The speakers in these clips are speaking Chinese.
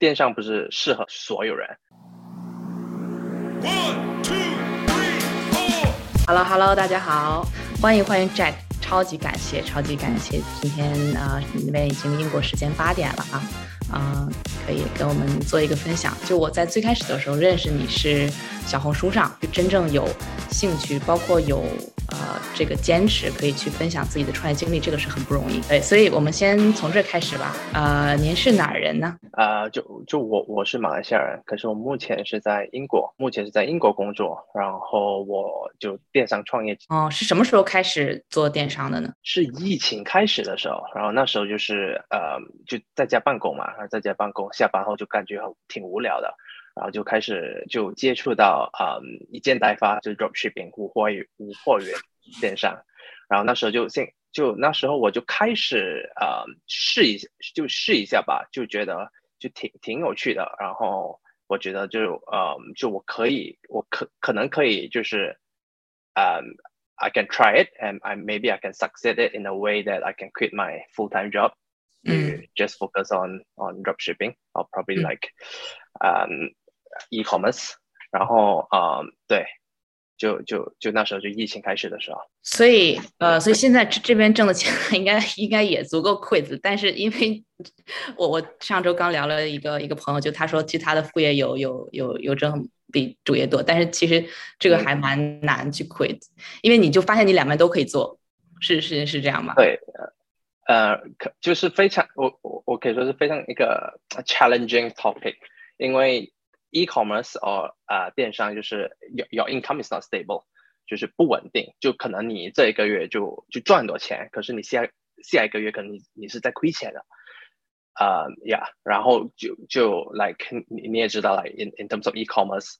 电商不是适合所有人。One, two, three, four. Hello Hello，大家好，欢迎欢迎 Jack，超级感谢超级感谢，今天啊、呃那边已经英国时间八点了啊，啊、可以跟我们做一个分享。就我在最开始的时候认识你是小红书上，就真正有兴趣，包括有呃这个坚持，可以去分享自己的创业经历，这个是很不容易。对，所以我们先从这开始吧。呃，您是哪儿人呢？呃，就就我我是马来西亚人，可是我目前是在英国，目前是在英国工作，然后我就电商创业哦，是什么时候开始做电商的呢？是疫情开始的时候，然后那时候就是呃就在家办公嘛，然后在家办公，下班后就感觉很挺无聊的，然后就开始就接触到嗯一件代发，就是 dropshipping 无货源无货源电商，然后那时候就现就那时候我就开始呃试一下就试一下吧，就觉得就挺挺有趣的，然后我觉得就呃就我可以我可可能可以就是嗯。I can try it and I maybe I can succeed it in a way that I can quit my full time job to Mm. just focus on on drop shipping or probably Mm. like um e-commerce 然后嗯对就就就那时候就疫情开始的时候。所以呃，所以现在这这边挣的钱 应该应该也足够 quit，但是因为我我上周刚聊了一个一个朋友，就他说其实他的副业有有有有挣比主业多，但是其实这个还蛮难去 quit，因为你就发现你两边都可以做，是是是这样吗？对呃可就是非常我我我可以说是非常一个 challenging topic 因为 e-commerce or 呃电商就是 your your income is not stable 就是不稳定，就可能你这一个月就就赚很多钱，可是你下下一个月可能你你是在亏钱的，呃、yeah，然后就就 like 你你也知道，like in in terms of e-commerce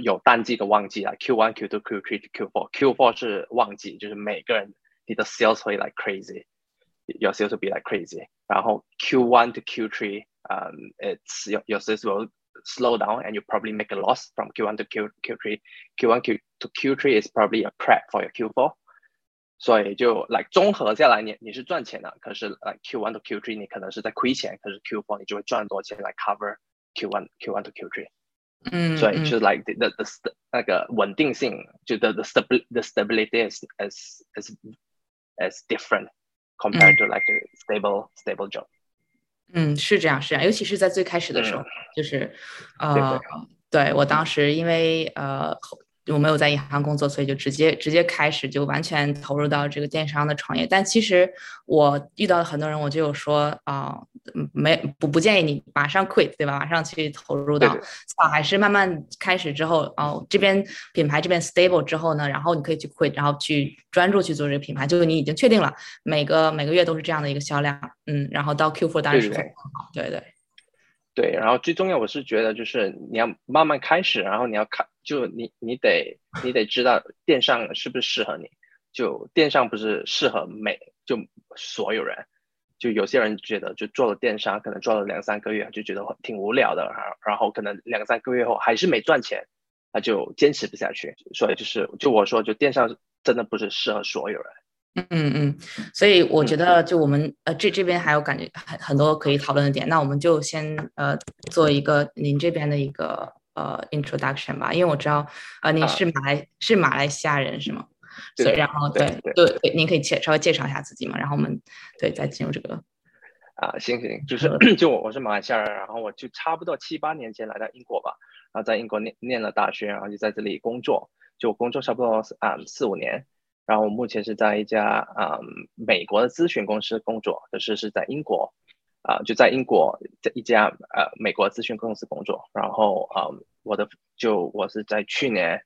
有淡季跟旺季啊，Q one、Q two、Q three、Q four。Q four 是旺季，就是每个人你的 sales 会 like crazy，your sales will be like crazy。然后 Q one to Q three，um, it's your your sales will slow down and you probably make a loss from Q one to Q Q three。Q one Q to Q three is probably a prep for your Q four。所以就 like 综合下来你，你是赚钱的，可是 like Q one to Q three 你可能是在亏钱，可是 Q four 你就会赚很多钱来 cover Q one Q one to Q three。嗯，所以嗯就是 like the the, the st- 那个稳定性，就 the the stability the stability is is is is different compared to like a stable stable job。 嗯，是这样，是这样，尤其是在最开始的时候，就是啊对呃，对我当时因为呃后我没有在银行工作，所以就直接直接开始就完全投入到这个电商的创业。但其实我遇到的很多人，我就有说啊、嗯没不不建议你马上 quit，对吧？马上去投入到，还是慢慢开始之后，哦，这边品牌这边 stable 之后呢，然后你可以去 quit，然后去专注去做这个品牌，就是你已经确定了每个每个月都是这样的一个销量，嗯，然后到 Q4 当然对对。对，然后最重要，我是觉得就是你要慢慢开始，然后你要看，就你你得你得知道电商是不是适合你，就电商不是适合每就所有人，就有些人觉得就做了电商，可能做了两三个月就觉得挺无聊的，然后然后可能两三个月后还是没赚钱，他就坚持不下去，所以就是就我说，就电商真的不是适合所有人。嗯嗯，所以我觉。嗯得就我们呃这这边还有感觉很很多可以讨论的点，那我们就先呃做一个您这边的一个呃 introduction 吧，因为我知道呃您啊是马来、是马来西亚人是吗？对所以然后对对对对，您可以介稍微介绍一下自己嘛，然后我们对再进入这个啊，行行，就是 就我我是马来西亚人，然后我就差不多七八年前来到英国吧，然后在英国念念了大学，然后就在这里工作，就工作差不多啊四五年，然后我目前是在一家啊、美国的咨询公司工作，可是是在英国啊、就在英国在一家呃美国咨询公司工作，然后啊、我的就我是在去年。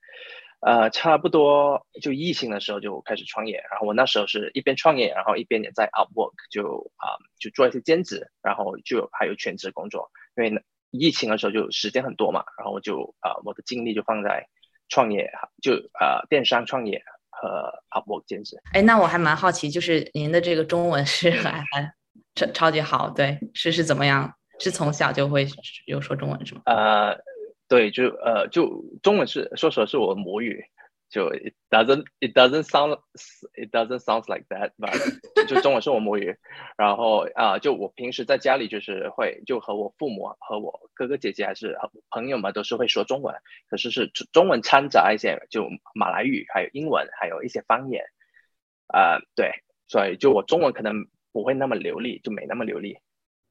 呃，差不多就疫情的时候就开始创业，然后我那时候是一边创业，然后一边也在 Upwork 就啊、就做一些兼职，然后就还有全职工作，因为呢疫情的时候就时间很多嘛，然后我就啊、我的精力就放在创业，就呃电商创业和 Upwork 兼职。哎，那我还蛮好奇，就是您的这个中文是还还超超级好，对，是是怎么样？是从小就会有说中文是吗？呃，对，就呃就中文是说实话是我的母语，就 it doesn't it doesn't sound it doesn't sounds like that but 就中文是我母语，然后啊、就我平时在家里就是会就和我父母和我哥哥姐姐还是和朋友们都是会说中文，可是是中中文掺杂一些就马来语，还有英文，还有一些方言，呃，对，所以就我中文可能不会那么流利，就没那么流利。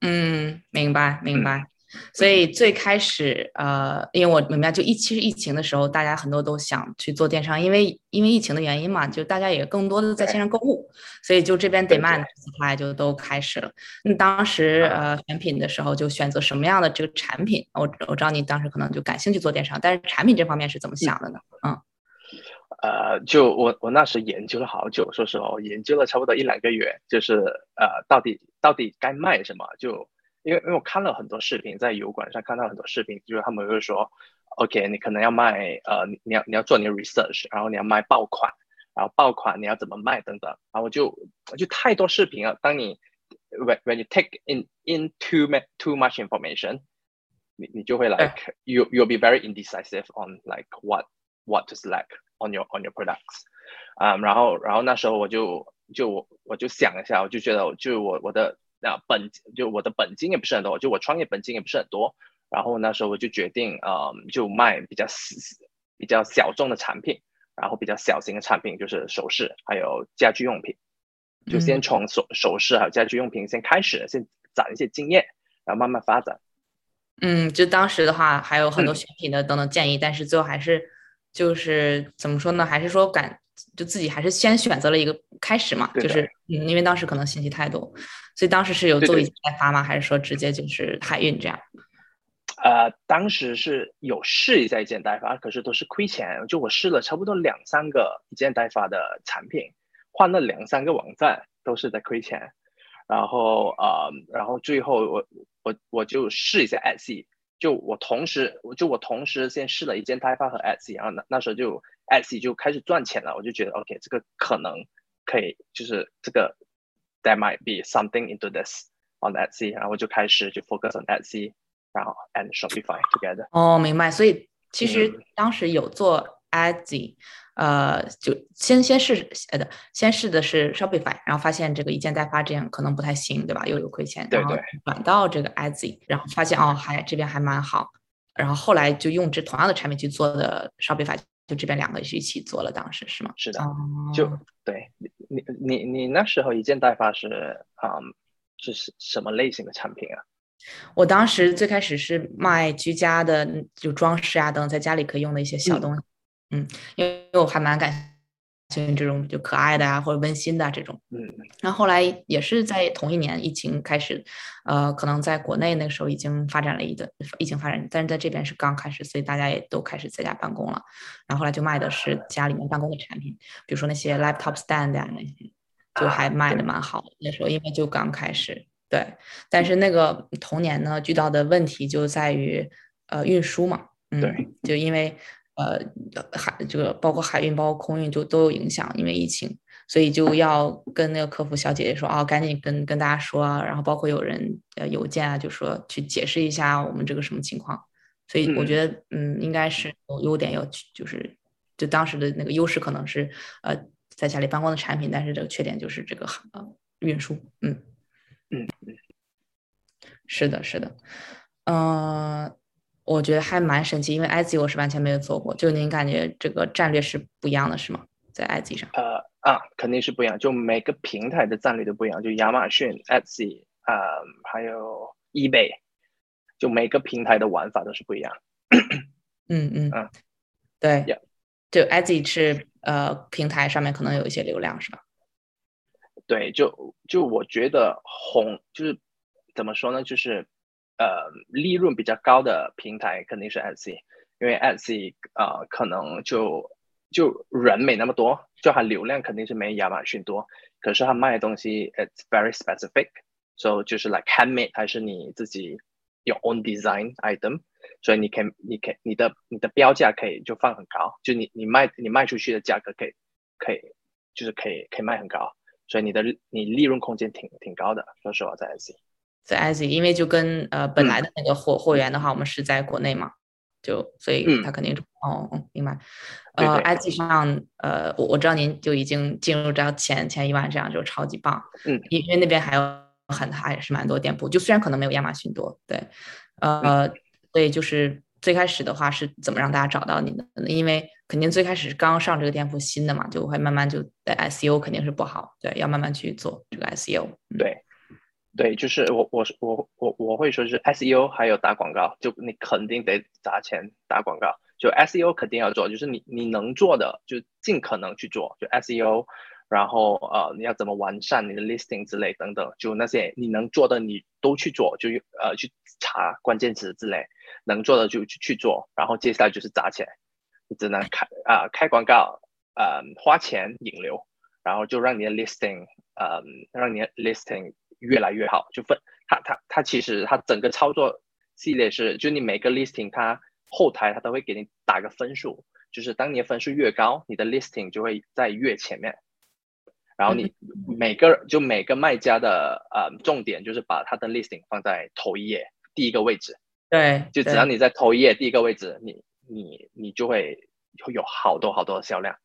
嗯，明白明嗯白。所以最开始，呃，因为我明白，就疫其实疫情的时候，大家很多都想去做电商，因为因为疫情的原因嘛，就大家也更多的在线上购物，所以就这边对 demand supply 就都开始了。那当时呃选品的时候，就选择什么样的这个产品？我我知道你当时可能就感兴趣做电商，但是产品这方面是怎么想的呢？嗯呃，就我我那时研究了好久，说实话，我研究了差不多一两个月，就是呃，到底到底该卖什么？就因为因为我看了很多视频，在油管上看到很多视频，就是他们会说，OK，你可能要卖呃，你你要你要做你的 research，然后你要卖爆款，然后爆款你要怎么卖等等，然后就就太多视频了。当你 when when you take in in too much too much information，你你就会 like you you'll be very indecisive on like what what to select on your on your products，啊、然后然后那时候我就就我我就想一下，我就觉得就我我的啊本就我的本金也不是很多，就我创业本金也不是很多，然后那时候我就决定呃就卖比较比较小众的产品，然后比较小型的产品就是首饰还有家居用品，就先嗯从首首饰还有家居用品先开始，先攒一些经验，然后慢慢发展。嗯，就当时的话还有很多嗯选品的等等建议，但是最后还是就是怎么说呢？还是说感就自己还是先选择了一个开始嘛，就是嗯，因为当时可能信息太多，所以当时是有做一些代发吗？还是说直接就是海运这样？呃，当时是有试一下一件代发，可是都是亏钱。就我试了差不多两三个一件代发的产品，换了两三个网站，都是在亏钱。然后呃，然后最后我我我就试一下 Etsy，就我同时我就我同时先试了一件代发和 Etsy，然后那那时候就 Etsy 就开始赚钱了，我就觉得 OK，这个可能可以，就是这个 there might be something into this on Etsy，然后我就开始就 focus on Etsy。然后 and Shopify together。哦，明白。所以其实嗯当时有做 Etsy，呃，就先先试呃的，先试的是 Shopify，然后发现这个一件代发这样可能不太行，对吧？又有亏钱，然后对对转到这个 Etsy，然后发现哦，还这边还蛮好，然后后来就用这同样的产品去做的 Shopify，就这边两个是一起做了，当时是吗？是的，哦，就对你你你你那时候一件代发是嗯是是什么类型的产品啊？我当时最开始是卖居家的，就装饰啊等等，在家里可以用的一些小嗯东西。嗯，因为我还蛮感兴趣这种就可爱的啊，或者温馨的、啊、这种。嗯然后后来也是在同一年疫情开始，呃，可能在国内那个时候已经发展了一段疫情发展，但是在这边是刚开始，所以大家也都开始在家办公了。然后后来就卖的是家里面办公的产品，比如说那些 laptop stand 啊那些，就还卖的蛮好的。那时候因为就刚开始。对，但是那个同年呢，遇到的问题就在于呃运输嘛，嗯，对，就因为呃海这个包括海运、包括空运就都有影响，因为疫情，所以就要跟那个客服小姐姐说啊，赶紧跟跟大家说啊，然后包括有人呃邮件啊，就说去解释一下我们这个什么情况，所以我觉得嗯应该是有优点有就是就当时的那个优势可能是呃在家里办公的产品，但是这个缺点就是这个呃运输，嗯。嗯是的，是的，嗯，我觉得还蛮神奇，因为 Etsy 我是完全没有做过，就您感觉这个战略是不一样的，是吗？在 Etsy 上？呃啊，肯定是不一样，就每个平台的战略都不一样，就亚马逊、Etsy 啊、还有 eBay，就每个平台的玩法都是不一样。嗯嗯嗯对 Yeah 就 Etsy 是呃平台上面可能有一些流量，是吧？对，就就我觉得红就是怎么说呢，就是呃利润比较高的平台肯定是 Etsy，因为 Etsy 呃可能就就人没那么多，就它流量肯定是没亚马逊多，可是它卖的东西 it's very specific，so 就是 like handmade 还是你自己 your own design item，所以你可以你可以你的你的标价可以就放很高，就你你卖你卖出去的价格可以可以就是可以可以卖很高。所以你的你利润空间挺挺高的，说实话，在 S C。在 Etsy，因为就跟呃本嗯来的那个货货源的话，我们是在国内嘛，就所以嗯它肯定是、哦，嗯，明白。呃对，IG 上，呃，我我知道您就已经进入到前前一万，这样就超级棒。嗯因因为那边还有很还是蛮多店铺，就虽然可能没有亚马逊多，对，嗯呃，所以就是最开始的话是怎么让大家找到你的？因为肯定最开始刚上这个店铺新的嘛，就会慢慢就对 SEO 肯定是不好，对，要慢慢去做这个 SEO。嗯对，对，就是我我是我我我会说是 SEO 还有打广告，就你肯定得砸钱打广告。就 SEO 肯定要做，就是你你能做的就尽可能去做，就 SEO，然后呃你要怎么完善你的 listing 之类等等，就那些你能做的你都去做，就呃去查关键词之类，能做的就去去做，然后接下来就是砸钱，你只能开啊、开广告，呃花钱引流，然后就让你的 listing，呃让你的 listing 越来越好，就分它它它其实它整个操作系列是，就你每个 listing 它后台它都会给你打个分数，就是当你的分数越高，你的 listing 就会在越前面。然后你每个就每个卖家的呃重点就是把他的 listing 放在头一页第一个位置，对，对就只要你在头一页第一个位置，你你你就会会有好多好多的销量。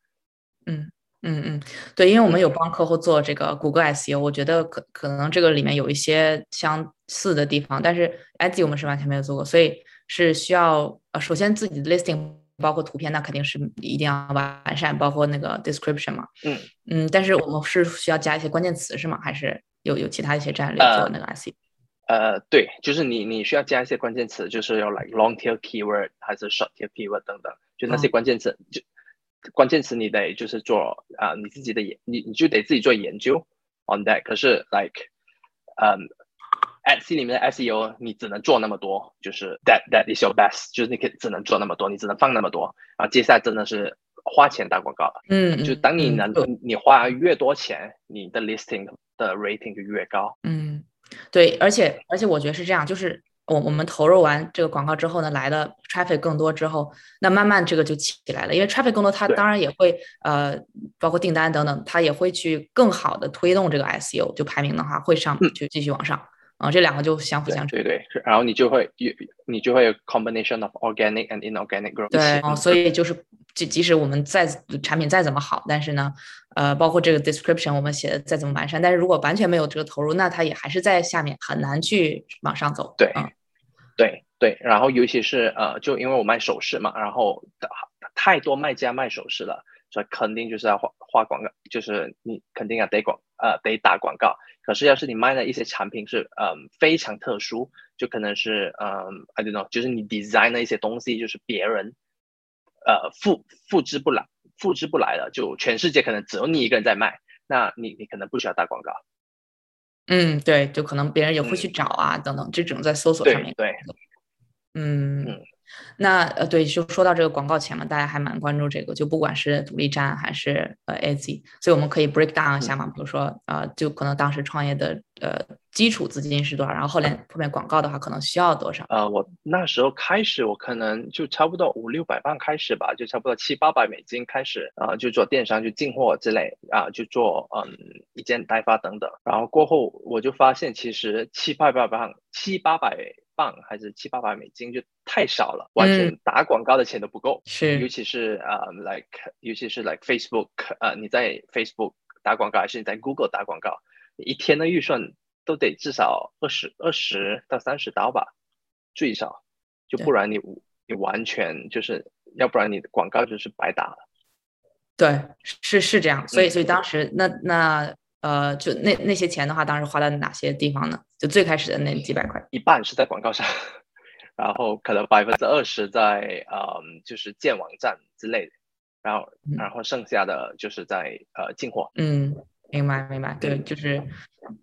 嗯嗯嗯，对，因为我们有帮客户做这个谷歌 SEO，我觉得可可能这个里面有一些相似的地方，但是 IG 我们是完全没有做过，所以是需要呃，首先自己的 listing 包括图片，那肯定是一定要完善，包括那个 description 嘛，嗯嗯，但是我们是需要加一些关键词是吗？还是有有其他一些战略做呃那个 SEO？呃，对，就是你你需要加一些关键词，就是要 like long tail keyword 还是 short tail keyword 等等，就那些嗯关键词，就关键词你得就是做啊、你自己的研，你你就得自己做研究 on that。可是 like，嗯、at C 里面的 SEO 你只能做那么多，就是 that that is your best，就是你可以只能做那么多，你只能放那么多，然后接下来真的是花钱打广告了。嗯，就嗯当你能、嗯你花越多钱，你的 listing 的 rating 就越高。嗯，对，而且而且我觉得是这样，就是我我们投入完这个广告之后呢，来的 traffic 更多之后，那慢慢这个就起来了，因为 traffic 更多，它当然也会呃，包括订单等等，它也会去更好的推动这个 SEO，就排名的话会上嗯。就继续往上，啊、这两个就相辅相成。对对，然后你就会有你就会有 combination of organic and inorganic growth 对，哦，所以就是即即使我们再产品再怎么好，但是呢，呃，包括这个 description 我们写的再怎么完善，但是如果完全没有这个投入，那它也还是在下面很难去往上走。对嗯对对，然后尤其是呃，就因为我卖首饰嘛，然后太多卖家卖首饰了，所以肯定就是要花花广告，就是你肯定要得广呃得打广告。可是要是你卖的一些产品是嗯、非常特殊，就可能是嗯 I don't know，就是你 design 的一些东西，就是别人呃复复制不来复制不来了，就全世界可能只有你一个人在卖，那你你可能不需要打广告。嗯，对，就可能别人也会去嗯找啊，等等，这种在搜索上面。对对，嗯嗯，那呃，对，就说到这个广告钱嘛，大家还蛮关注这个，就不管是独立站还是呃 AZ，所以我们可以 break down 一下嘛，比如说呃，就可能当时创业的呃基础资金是多少，然后后面后面广告的话可能需要多少？呃，我那时候开始，我可能就差不多五六百万开始吧，就差不多七八百美金开始，啊、就做电商，就进货之类，啊、就做嗯一件代发等等。然后过后我就发现，其实七八百万、七八百磅还是七八百美金就太少了，完全嗯打广告的钱都不够。尤是，其是呃，like 尤其是 like Facebook，呃，你在 Facebook 打广告还是你在 Google 打广告，你一天的预算都得至少二十二十到三十刀吧，最少，就不然你你完全就是，要不然你的广告就是白打了。对，是是这样，所以嗯。所以当时那那呃，就那那些钱的话，当时花在哪些地方呢？就最开始的那几百块。一半是在广告上，然后可能百分之二十在嗯就是建网站之类的，然后嗯然后剩下的就是在呃进货。嗯，明白明白，对，嗯就是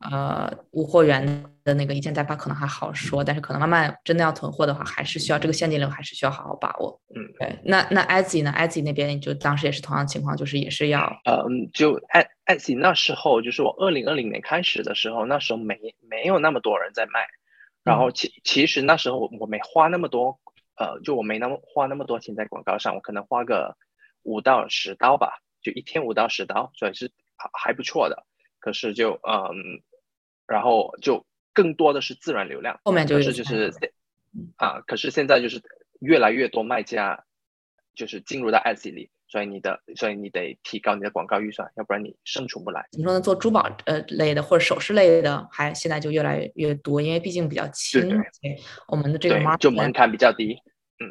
呃，无货源的那个一件代发可能还好说，但是可能慢慢真的要囤货的话，还是需要这个现金流，还是需要好好把握。嗯，对，那那 Etsy 呢？Etsy 那边就当时也是同样的情况，就是也是要嗯，就 at Etsy 那时候，就是我二零二零年开始的时候，那时候没没有那么多人在卖，然后其其实那时候我我没花那么多，呃，就我没那么花那么多钱在广告上，我可能花个五到十刀吧，就一天五到十刀，所以是还还不错的。可是就嗯，然后就更多的是自然流量，后面就是就是啊，可是现在就是越来越多卖家就是进入到 ads 里，所以你的所以你得提高你的广告预算，要不然你生存不来。你说呢？做珠宝呃类的或者首饰类的，还现在就越来越多，因为毕竟比较轻，对我们的这个就门槛比较低。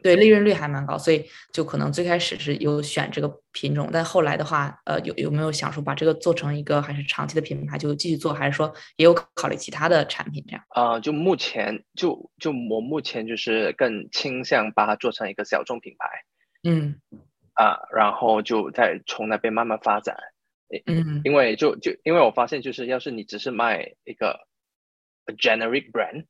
对利润率还蛮高，所以就可能最开始是有选这个品种，但后来的话，呃，有有没有想说把这个做成一个还是长期的品牌，就继续做，还是说也有考虑其他的产品这样？呃，就目前就就我目前就是更倾向把它做成一个小众品牌嗯啊、然后就再从那边慢慢发展。嗯因为就就因为我发现，就是要是你只是卖一个 generic brand，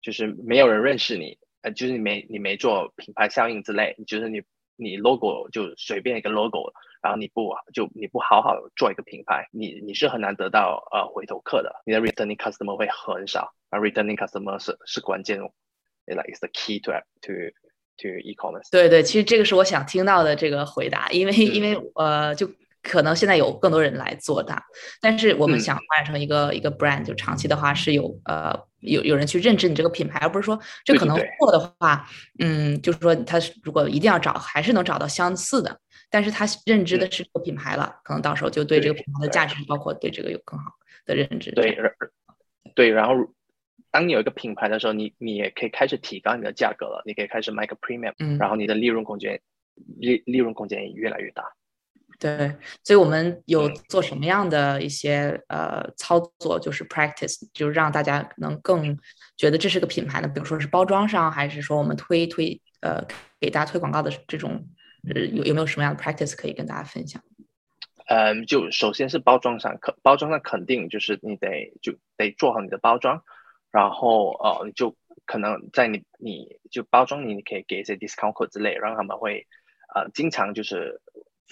就是没有人认识你，呃，就是你没你没做品牌效应之类，就是你你 logo 就随便一个 logo，然后你不就你不好好做一个品牌，你你是很难得到呃回头客的，你的 returning customer 会很少，而 returning customer 是是关键，like is the key to to to e-commerce。对对，其实这个是我想听到的这个回答，因为因为呃，就可能现在有更多人来做它，但是我们嗯。想发展成一个一个 brand，就长期的话是有呃有有人去认知你这个品牌，而不是说这可能对对对做的话，嗯，就是说他如果一定要找，还是能找到相似的，但是他认知的是这个品牌了，可能到时候就对这个品牌的价值，包括对这个有更好的认知。对，对，然后当你有一个品牌的时候，你你也可以开始提高你的价格了，你可以开始卖个 premium，、嗯。然后你的利润空间利利润空间也越来越大。对，所以我们有嗯做什么样的一些呃操作，就是 practice，就是让大家能更觉得这是个品牌呢？比如说是包装上，还是说我们推推呃给大家推广告的这种，呃有有没有什么样的 practice 可以跟大家分享？嗯，就首先是包装上，可包装上肯定就是你得就得做好你的包装，然后呃，你就可能在你你就包装你，你可以给一些 discount code 之类，让他们会呃经常就是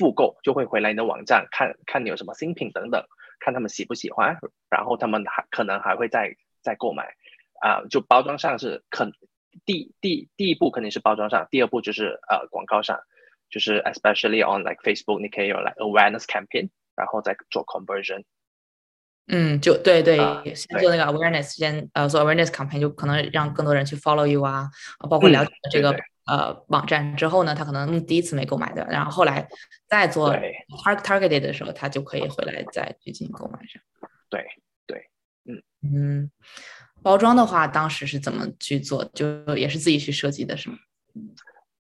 复购，就会回来你的网站看看你有什么新品等等，看他们喜不喜欢，然后他们还可能还会再再购买啊、就包装上是肯第第第一步肯定是包装上，第二步就是呃广告上。就是 especially on like Facebook，你可以有 like awareness campaign，然后再做 conversion。嗯，就对对，啊先做那个 awareness，先呃做 awareness campaign，就可能让更多人去 follow you 啊，呃包括嗯了解了这个呃网站之后呢，他可能第一次没购买的，然后后来再做对 target targeted 的时候，他就可以回来再去进行购买上。对对，嗯，嗯，包装的话，当时是怎么去做？就也是自己去设计的，是吗？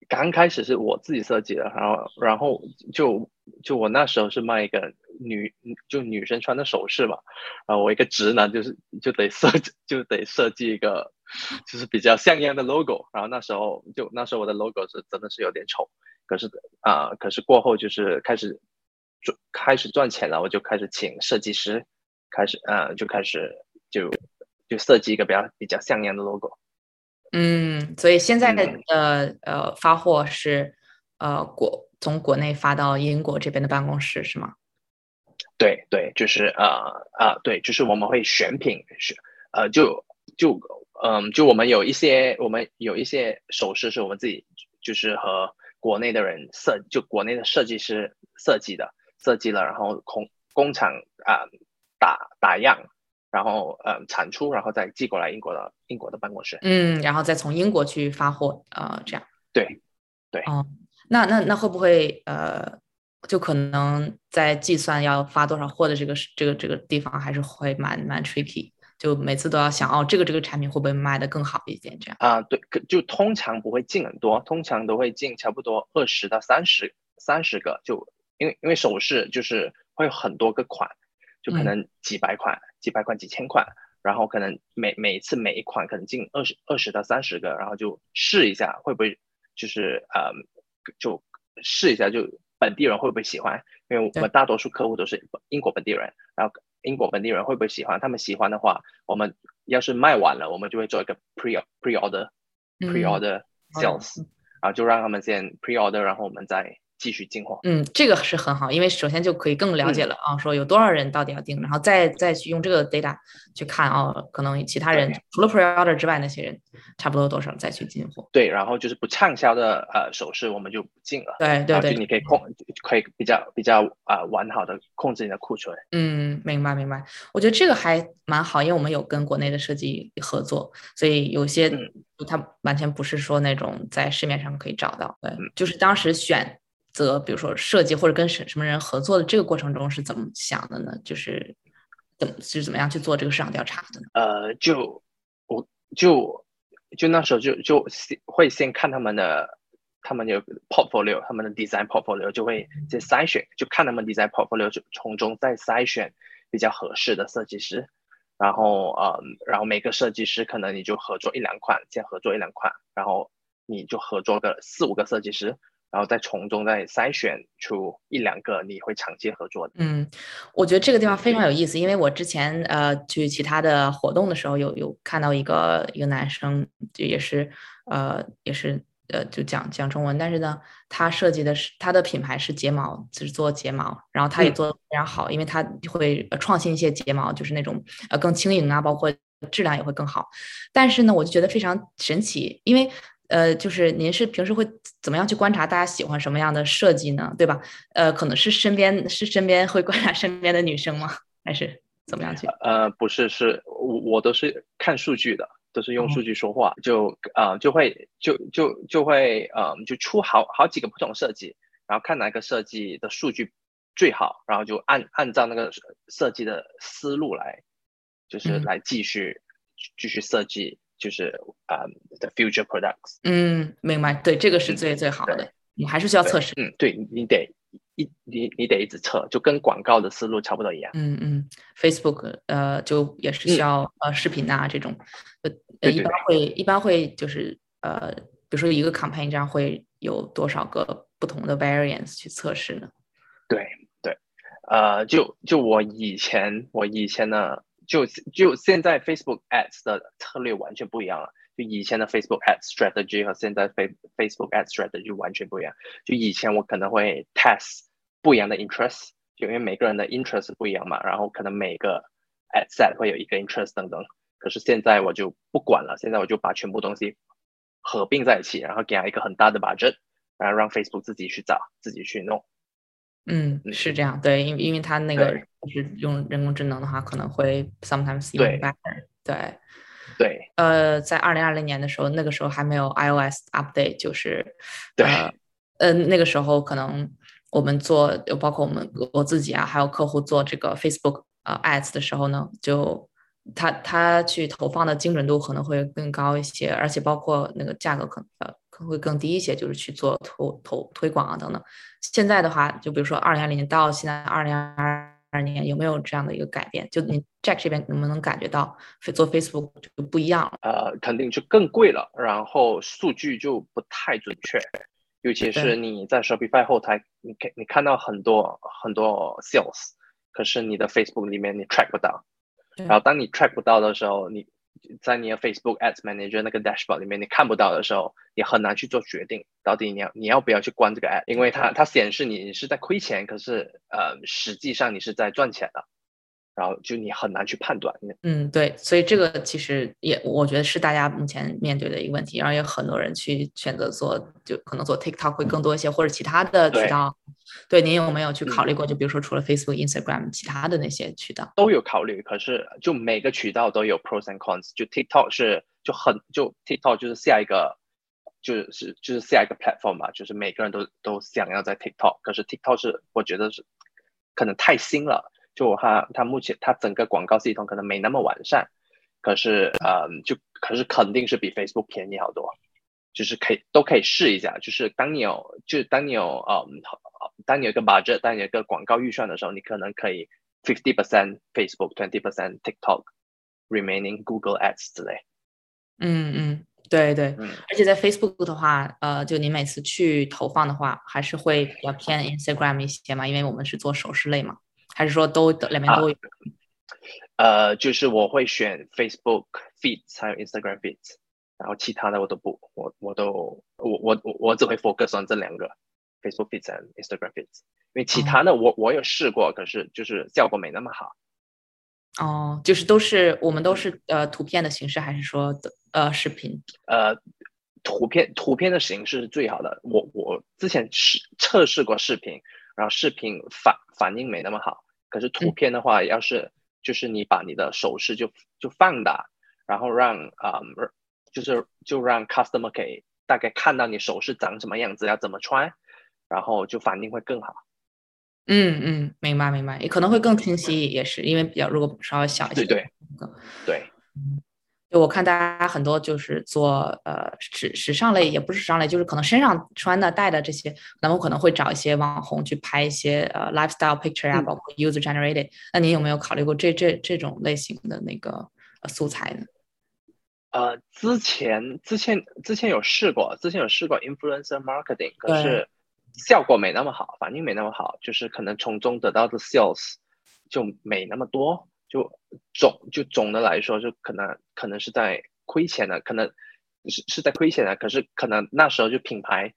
刚开始是我自己设计的，然后然后就就我那时候是卖一个女就女生穿的首饰嘛，然后我一个直男就是就得设计就得设计一个就是比较像样的 logo，然后那时候就那时候我的 logo 是真的是有点丑，可是啊、可是过后就是开始赚开始赚钱了，我就开始请设计师，开始呃就开始就就设计一个比较比较像样的 logo。嗯，所以现在的嗯呃呃发货是呃国从国内发到英国这边的办公室是吗？对对，就是呃啊、对，就是我们会选品选呃就就嗯就我们有一些我们有一些首饰是我们自己就是和国内的人设就国内的设计师设计的设计了，然后工工厂啊、打打样，然后呃产出，然后再寄过来英国的英国的办公室。嗯，然后再从英国去发货，呃，这样。对对哦，那那那会不会呃，就可能在计算要发多少货的这个这个这个地方，还是会蛮蛮 tricky，就每次都要想哦，这个这个产品会不会卖的更好一点？这样。啊、对，可就通常不会进很多，通常都会进差不多二十到三十三十个，就因为因为首饰就是会有很多个款，就可嗯能几百款、几百款、几千款，然后可能每每一次每一款可能进二十二十到三十个，然后就试一下会不会就是呃就试一下就本地人会不会喜欢，因为我们大多数客户都是英国本地人，然后英国本地人会不会喜欢？他们喜欢的话，我们要是卖完了，我们就会做一个 pre pre order 嗯。pre order sales，、然后就让他们先 pre order，然后我们再继续进货。嗯，这个是很好，因为首先就可以更了解了啊，说有多少人到底要订，然后再再去用这个 data 去看啊，可能其他人除了 pre-order 之外，那些人差不多多少再去进货。对，然后就是不畅销的呃首饰我们就不进了。对对对，你可以控，可以比较比较啊、呃完好的控制你的库存。嗯，明白明白。我觉得这个还蛮好，因为我们有跟国内的设计合作，所以有些嗯它完全不是说那种在市面上可以找到。对，嗯就是当时选择，比如说设计或者跟什什么人合作的这个过程中是怎么想的呢？就是怎么是怎么样去做这个市场调查的呢？呃，就我就就那时候就就先会先看他们的，他们有 portfolio，他们的 design portfolio 就会先筛选，就看他们 design portfolio，就从中再筛选比较合适的设计师。然后呃，然后每个设计师可能你就合作一两款，先合作一两款，然后你就合作个四五个设计师，然后再从中再筛选出一两个你会长期合作的。嗯，我觉得这个地方非常有意思，因为我之前呃去其他的活动的时候有有看到一个一个男生，就也是呃也是呃就讲讲中文，但是呢，他设计的是他的品牌是睫毛，就是做睫毛，然后他也嗯做的非常好，因为他会呃创新一些睫毛，就是那种呃更轻盈啊，包括质量也会更好。但是呢，我就觉得非常神奇，因为呃，就是您是平时会怎么样去观察大家喜欢什么样的设计呢？对吧？呃，可能是身边是身边会观察身边的女生吗？还是怎么样去？呃，不是，是我我都是看数据的，都是用哦数据说话，就呃就会就就就会呃就出好好几个不同设计，然后看哪个设计的数据最好，然后就按按照那个设计的思路来，就是嗯来继续继续设计，就是呃 the future products。嗯，明白。对，这个是嗯最最好的，你还是需要测试。嗯，对你得一你你得一直测，就跟广告的思路差不多一样。嗯嗯，Facebook 呃就也是需嗯要、呃视频啊这种，呃呃一般会一般会就是呃比如说一个 campaign 这样会有多少个不同的 variants 去测试呢？对对，呃，就就我以前我以前呢，就就现在 Facebook Ads 的策略完全不一样了。就以前的 Facebook Ads strategy 和现在 Face Facebook Ads strategy 完全不一样。就以前我可能会 test 不一样的 interest，就因为每个人的 interest 不一样嘛，然后可能每个 ad set 会有一个 interest 等等。可是现在我就不管了，现在我就把全部东西合并在一起，然后给他一个很大的 budget，然后让 Facebook 自己去找，自己去弄。嗯，嗯是这样，对，因为因为它那个就是用人工智能的话，可能会 sometimes even 对。better。对，对。呃，在二零二零年的时候，那个时候还没有 iOS update，就是对呃呃那个时候可能我们做，就包括我们我自己啊，还有客户做这个 Facebook 呃 ads 的时候呢，就他他去投放的精准度可能会更高一些，而且包括那个价格可能呃可能会更低一些，就是去做投投推广啊等等。现在的话，就比如说二零二零年到现在二零二二年，有没有这样的一个改变？就你 Jack 这边能不能感觉到做 Facebook 就不一样了？呃，肯定就更贵了，然后数据就不太准确，尤其是你在 Shopify 后台，你看你看到很多很多 sales，可是你的 Facebook 里面你 track 不到，然后当你 track 不到的时候，你在你的 Facebook Ads Manager 那个 dashboard 里面你看不到的时候，你很难去做决定，到底你要你要不要去关这个 ad，因为它它显示你是在亏钱，可是呃实际上你是在赚钱的，然后就你很难去判断。嗯，对，所以这个其实也我觉得是大家目前面对的一个问题，然后也有很多人去选择做，就可能做 TikTok 会更多一些，或者其他的渠道。对，您有没有去考虑嗯过？就比如说除了 Facebook、Instagram，其他的那些渠道？都有考虑，可是就每个渠道都有 pros and cons。就 TikTok 是就很就 TikTok 就是下一个就是就是下一个 platform 嘛，就是每个人都都想要在 TikTok，可是 TikTok 是我觉得是可能太新了，就它它目前它整个广告系统可能没那么完善，可是呃就可是肯定是比 Facebook 便宜好多。就是可以都可以试一下，就是当你有，就是当你有呃，当你有一个 budget，当你有一个广告预算的时候，你可能可以 fifty percent Facebook, twenty percent TikTok, remaining Google Ads 之类。嗯嗯，对对，嗯，而且在 Facebook 的话，呃，就你每次去投放的话，还是会比较偏 Instagram 一些嘛，因为我们是做首饰类嘛，还是说都两边都有？呃，就是我会选 Facebook feeds 还有 Instagram feeds，然后其他的我都不，我我都我我我我只会 focus on 这两个 Facebook feeds and Instagram feeds，因为其他的我我有试过，可是就是效果没那么好。哦，就是都是我们都是呃图片的形式，还是说的呃视频？呃，图片图片的形式是最好的。我我之前试测试过视频，然后视频反反应没那么好。可是图片的话，要是就是你把你的手势就就放大，然后让啊、嗯，就是就让 customer 可以大概看到你手势长什么样子，要怎么穿，然后就反应会更好。嗯嗯，明白明白，也可能会更清晰，也是因为比较如果稍微小一些。对对。对，就我看大家很多就是做呃时时尚类，也不是时尚类，就是可能身上穿的戴的这些，那么可能会找一些网红去拍一些呃 lifestyle picture 啊，嗯包括 user generated。那您有没有考虑过这这这种类型的那个呃素材呢？呃，之前之前之前有试过，之前有试过 influencer marketing，可是效果没那么好，反应没那么好，就是可能从中得到的 sales 就没那么多，就总就总的来说，就可能可能是在亏钱的，可能是是在亏钱的，可是可能那时候就品牌，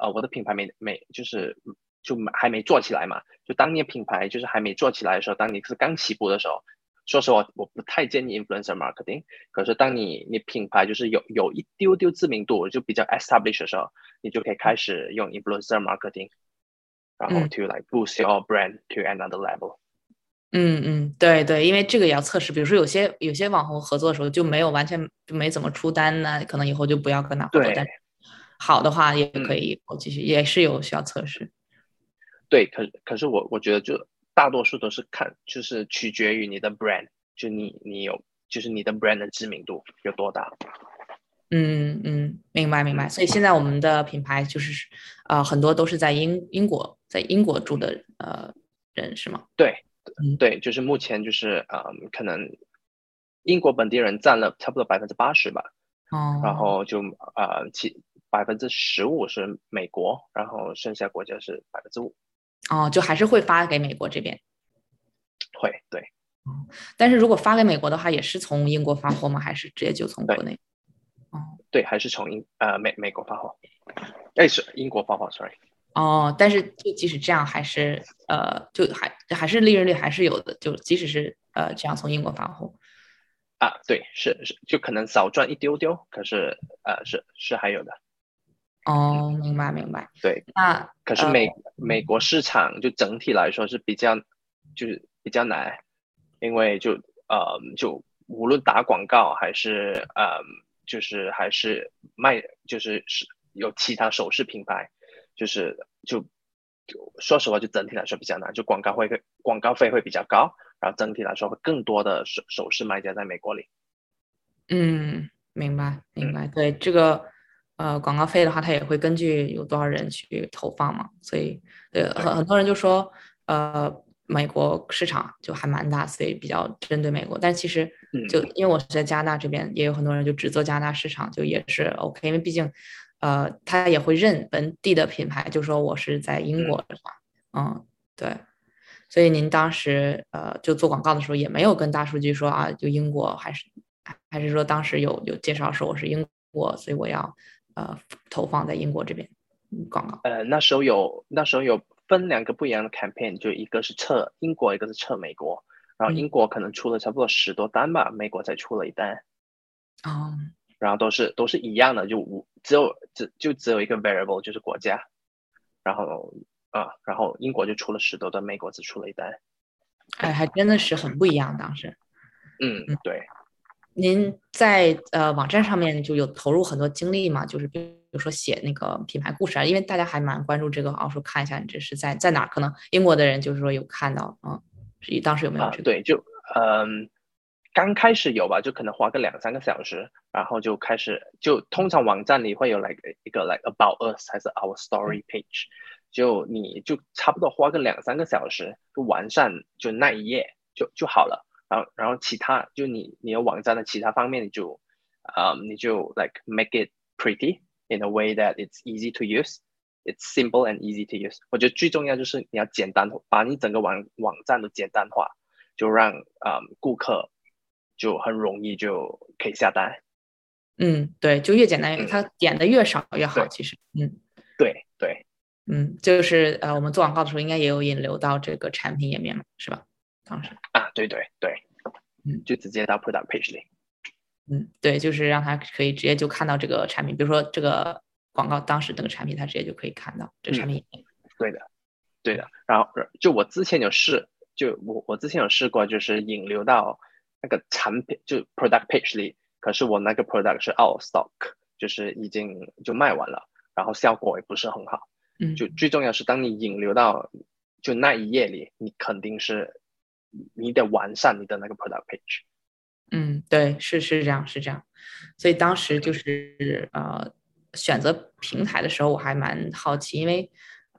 呃，我的品牌没没就是就还没做起来嘛，就当你的品牌就是还没做起来的时候，当你是刚起步的时候。说实话，我不太建议 influencer marketing。可是当你你品牌就是有有一丢丢知名度，就比较 establish 的时候，你就可以开始用 influencer marketing，然后嗯 to like boost your brand to another level。嗯嗯，对对，因为这个也要测试。比如说有些有些网红合作的时候就没有完全就没怎么出单呢，可能以后就不要跟他合作。对但好的话也可嗯以我继续，也是有需要测试。对，可可是我我觉得就大多数都是看，就是取决于你的 brand，就你你有就是你的 brand 的知名度有多大。嗯嗯，明白明白。所以现在我们的品牌就是呃很多都是在英英国在英国住的呃人是吗？对嗯，对，就是目前就是嗯，可能英国本地人占了差不多百分之八十吧。哦，然后就呃其百分之十五是美国，然后剩下国家是百分之五。哦就还是会发给美国这边。会对但是如果发给美国的话，也是从英国发货吗？还是直接就从国内？哦对，还是从英呃美美国发货，哎是英国发货，sorry。哦，但是就即使这样，还是呃，就还还是利润率还是有的。就即使是呃这样从英国发货，啊，对，是是，就可能少赚一丢丢，可是呃是是还有的。哦，明白明白。对，那呃可是美、美国市场就整体来说是比较就是比较难，因为就呃就无论打广告还是呃就是还是卖就是是有其他首饰品牌，就是就就说实话就整体来说比较难，就广告会会广告费会比较高，然后整体来说会更多的首首饰卖家在美国里。嗯，明白明白。对这个呃广告费的话，它也会根据有多少人去投放嘛，所以对很很多人就说呃美国市场就还蛮大，所以比较针对美国。但其实嗯就因为我是在加拿大这边，也有很多人就只做加拿大市场，就也是 OK，因为毕竟呃他也会认本地的品牌，就说我是在英国的话，嗯对。所以您当时呃就做广告的时候，也没有跟大数据说啊，就英国还是还是说当时有有介绍说我是英国，所以我要呃投放在英国这边嗯广告。呃，那时候有那时候有分两个不一样的 campaign，就一个是测英国，一个是测美国。然后嗯英国可能出了差不多十多单吧，美国才出了一单，哦，然后都是都是一样的，就无只有只就只有一个 variable 就是国家，然后啊，然后英国就出了十多单，美国只出了一单。哎，还真的是很不一样。当时嗯嗯，对，您在呃网站上面就有投入很多精力嘛，就是比如说写那个品牌故事啊，因为大家还蛮关注这个，哦，说看一下你这是在在哪儿，可能英国的人就是说有看到，嗯，是当时有没有这个？啊对，就嗯，刚开始有吧，就可能花个两三个小时，然后就开始就通常网站里会有 like 一个 like about us 还是 our story page，就你就差不多花个两三个小时就完善就那一页就就好了，然后然后其他就你你的网站的其他方面你就嗯你就 like make it pretty in a way that it's easy to use。It's simple and easy to use。我觉得最重要就是你要简单，把你整个网网站都简单化，就让嗯顾客就很容易就可以下单。嗯，对，就越简单越，嗯他点的越少越好，其实，嗯。对对，嗯，就是呃，我们做广告的时候应该也有引流到这个产品页面嘛，是吧？当时，啊，对对对，嗯，就直接到 product page 里。嗯，对，就是让他可以直接就看到这个产品，比如说这个广告当时那个产品，他直接就可以看到这个产品。对的，对的。然后就我之前有试，就我我之前有试过，就是引流到那个产品就 product page 里，可是我那个 product 是 out of stock，就是已经就卖完了，然后效果也不是很好。嗯，就最重要是当你引流到就那一页里，你肯定是你得完善你的那个 product page。嗯，对，是是这样，是这样。所以当时就是呃，选择平台的时候，我还蛮好奇，因为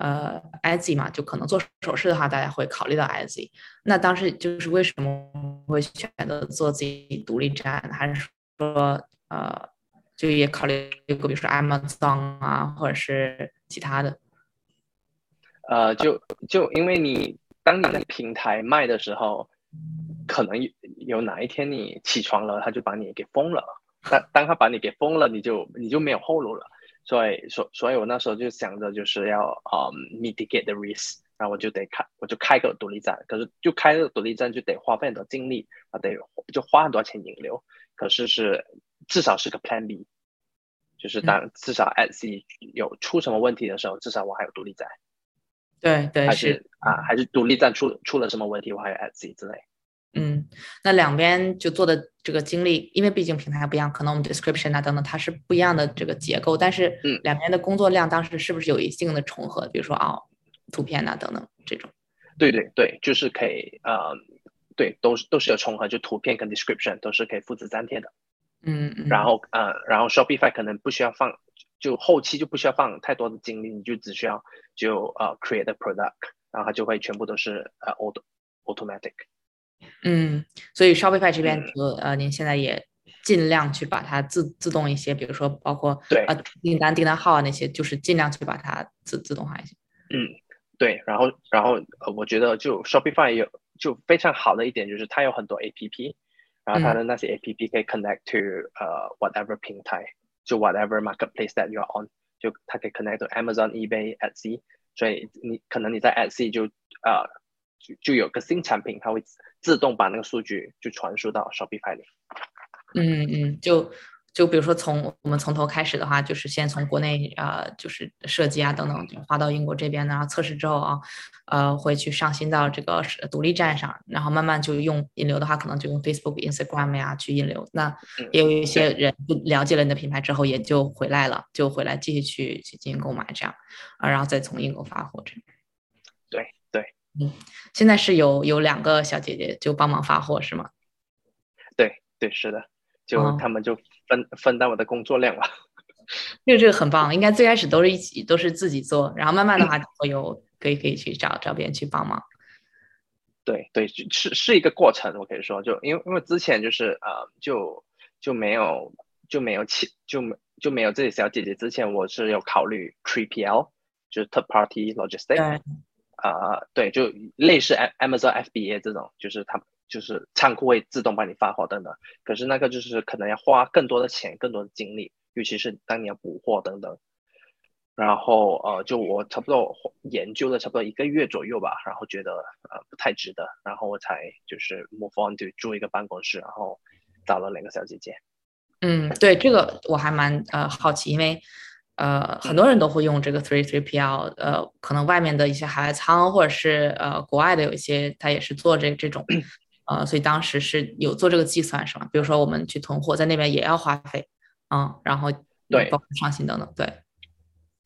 呃，IZ 嘛，就可能做首饰的话，大家会考虑到 IZ。那当时就是为什么会选择做自己独立站，还是说呃，就也考虑过，比如说 Amazon 啊，或者是其他的？呃，就就因为你当你在平台卖的时候，可能有有哪一天你起床了，他就把你给封了。当当他把你给封了，你就你就没有后路了。所以，所所以我那时候就想着就是要嗯 mitigate the risk，然后我就得开，我就开个独立站。可是就开个独立站就得花费很多精力啊，得就花很多钱引流。可是是至少是个 plan B，就是当至少 at C 有出什么问题的时候，至少我还有独立站。对对还是啊，还是独立站出出了什么问题，我还有 at C 之类。嗯，那两边就做的这个经历，因为毕竟平台不一样，可能我们 description 啊等等它是不一样的这个结构，但是嗯两边的工作量当时是不是有一定的重合？比如说啊、图片呐、等等这种。对对对，就是可以呃，对，都是都是有重合，就图片跟 description 都是可以复制粘贴的。嗯嗯。然后呃，然后 Shopify 可能不需要放，就后期就不需要放太多的精力，你就只需要就呃 create a product，然后它就会全部都是呃 auto automatic。嗯，所以 Shopify 这边嗯。呃，您现在也尽量去把它自自动一些，比如说包括对呃订单订单号啊那些，就是尽量去把它自自动化一些。嗯，对，然后然后呃，我觉得就 Shopify 有就非常好的一点就是它有很多 APP，然后它的那些 APP 可以 connect to 呃 whatever 平台，就 whatever marketplace that you're on，就它可以 connect to Amazon、eBay、Etsy，所以你可能你在 Etsy 就呃就就有个新产品，它会自动把那个数据就传输到 Shopify 里。嗯嗯，就就比如说从我们从头开始的话，就是先从国内啊、呃就是设计啊等等，就发到英国这边呢，然后测试之后啊，呃，会去上新到这个独立站上，然后慢慢就用引流的话，可能就用 Facebook、Instagram 呀去引流。那嗯也有一些人就了解了你的品牌之后，也就回来了，就回来继续去去进行购买这样，啊，然后再从英国发货这样。对对现在是有有两个小姐姐就帮忙发货是吗？对对，是的，就哦他们就分分担我的工作量了。这个这个很棒，应该最开始都是一起都是自己做，然后慢慢的话就会有可以可以去找找别人去帮忙。对对，是是一个过程，我可以说，就因为因为之前就是呃，就就没有就没有起就没就没有这些小姐姐，之前我是有考虑 3PL，就是 third party logistics，啊、对，就类似 Amazon FBA 这种，就是他就是仓库会自动帮你发货等等，可是那个就是可能要花更多的钱、更多的精力，尤其是当你要补货等等。然后呃，就我差不多研究了差不多一个月左右吧，然后觉得呃不太值得，然后我才就是 move on to 租一个办公室，然后找了两个小姐姐。嗯，对，这个我还蛮呃好奇，因为呃很多人都会用这个 three three PL，呃，可能外面的一些海外仓或者是呃国外的有一些，他也是做这这种，呃，所以当时是有做这个计算是吗？比如说我们去囤货，在那边也要花费，嗯，然后对。包括上新等等，对，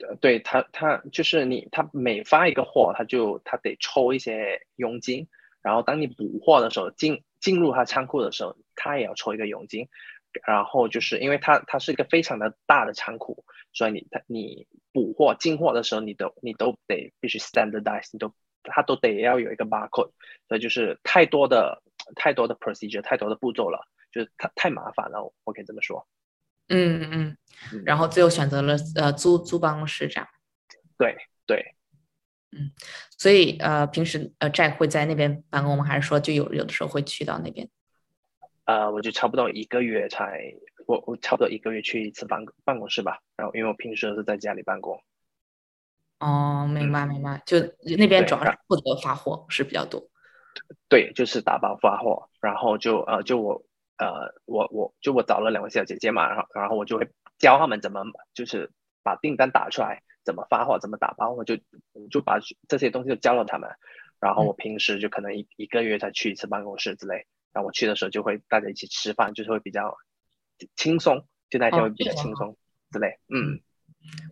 呃对他，他就是你，他每发一个货，他就他得抽一些佣金，然后当你补货的时候，进进入他仓库的时候，他也要抽一个佣金，然后就是因为它它是一个非常的大的仓库，所以你它你补货进货的时候，你都你都得必须 standardize，你都它都得要有一个 barcode，所以就是太多的太多的 procedure，太多的步骤了，就是太太麻烦了，我可以这么说。嗯嗯然后最后选择了呃租租办公室这样。对对，嗯所以呃，平时呃 Jack 会在那边办公吗？还是说就有有的时候会去到那边？呃，我就差不多一个月才，我我差不多一个月去一次办办公室吧。然后因为我平时都是在家里办公。哦，明白明白，就那边主要是负责发货是比较多。对，就是打包发货，然后就呃就我呃我我就我找了两位小姐姐嘛，然后然后我就会教他们怎么就是把订单打出来，怎么发货，怎么打包，我就我就把这些东西都教了他们，然后我平时就可能一一个月才去一次办公室之类，然后我去的时候就会大家一起吃饭，就是会比较轻松，就那天哦会比较轻松之类，嗯。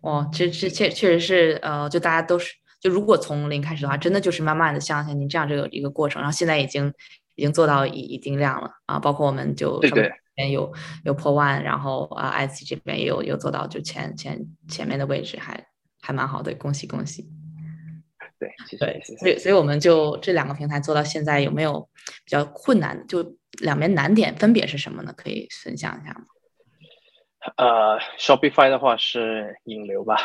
哦，这这确确实是，呃，就大家都是，就如果从零开始的话，真的就是慢慢的像像您这样这个一个过程，然后现在已经已经做到一一定量了啊，包括我们就对对有有破万，然后啊，IC 这边也有有做到就前前前面的位置还还蛮好的，恭喜恭喜。对，所以。所以我们就这两个平台做到现在有没有比较困难？就两边难点分别是什么呢？可以分享一下吗？呃，Shopify 的话是引流吧，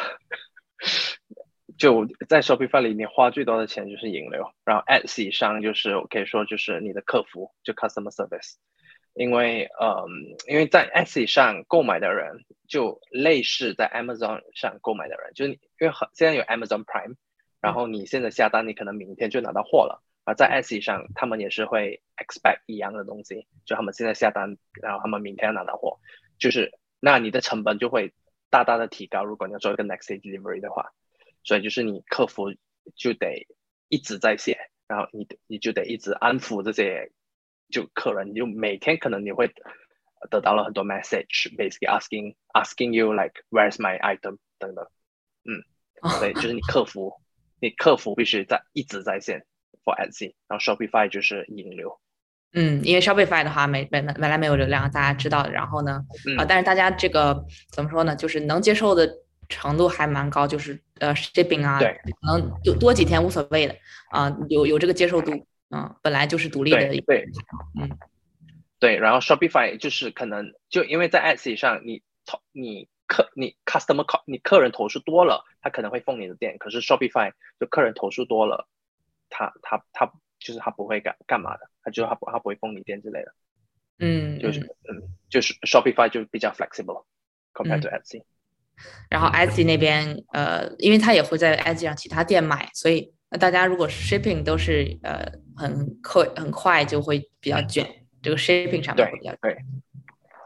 就在 Shopify 里面花最多的钱就是引流，然后 Etsy 上就是我可以说就是你的客服，就 customer service，因为嗯，因为在 Etsy 上购买的人就类似在 Amazon 上购买的人，就是你因为很现在有 Amazon Prime，然后你现在下单，你可能明天就拿到货了。而在 Etsy 上，他们也是会 expect 一样的东西，就他们现在下单，然后他们明天要拿到货，就是那你的成本就会大大的提高。如果你要做一个 next day delivery 的话，所以就是你客服就得一直在线，然后你你就得一直安抚这些就客人，你就每天可能你会得到了很多 message，basically asking asking you like where's my item 等等，嗯。对，就是你客服，你客服必须在一直在线 for Etsy，然后 Shopify 就是引流，嗯，因为 Shopify 的话，没本来本来没有流量，大家知道的。然后呢，啊、嗯但是大家这个怎么说呢？就是能接受的程度还蛮高，就是呃 shipping 啊，对，可能有多几天无所谓的啊、有有这个接受度，嗯、本来就是独立的对嗯对，然后 Shopify 就是可能就因为在 Etsy 上你投你客你 customer 你客人投诉多了，他可能会封你的店，可是 Shopify 就客人投诉多了，他他他就是他不会干干嘛的，他就他不他不会封你店之类的，嗯，就是嗯嗯就是 Shopify 就比较 flexible compared to Etsy，然后 Etsy 那边，呃，因为他也会在 Etsy 上其他店买，所以那大家如果 shipping 都是呃很快很快就会比较卷，这个 shipping 上面会比较对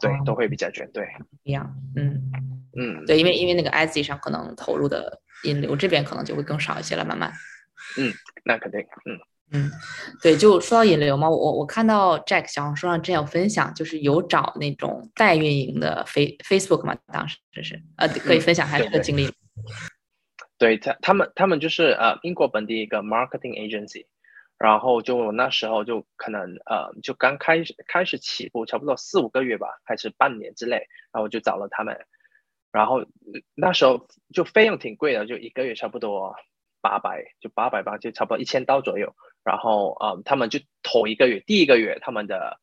对哦都会比较卷，对，一样，嗯。嗯对，因为因为那个 Etsy 上可能投入的引流这边可能就会更少一些了，慢慢。嗯那肯定嗯。嗯，对，就说到引流嘛，我我看到 Jack 小红书上正有分享，就是有找那种代运营的 Face Facebook 嘛，当时是呃，可以分享一下对对这个经历。对他，他们他们就是呃英国本地一个 marketing agency，然后就那时候就可能呃就刚开始开始起步，差不多四五个月吧，还是半年之类，然后我就找了他们，然后那时候就费用挺贵的，就一个月差不多八百，就八百吧，就差不多一千刀左右，然后呃他们就头一个月，第一个月他们的